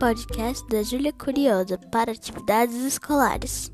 podcast da Júlia Curiosa para atividades escolares.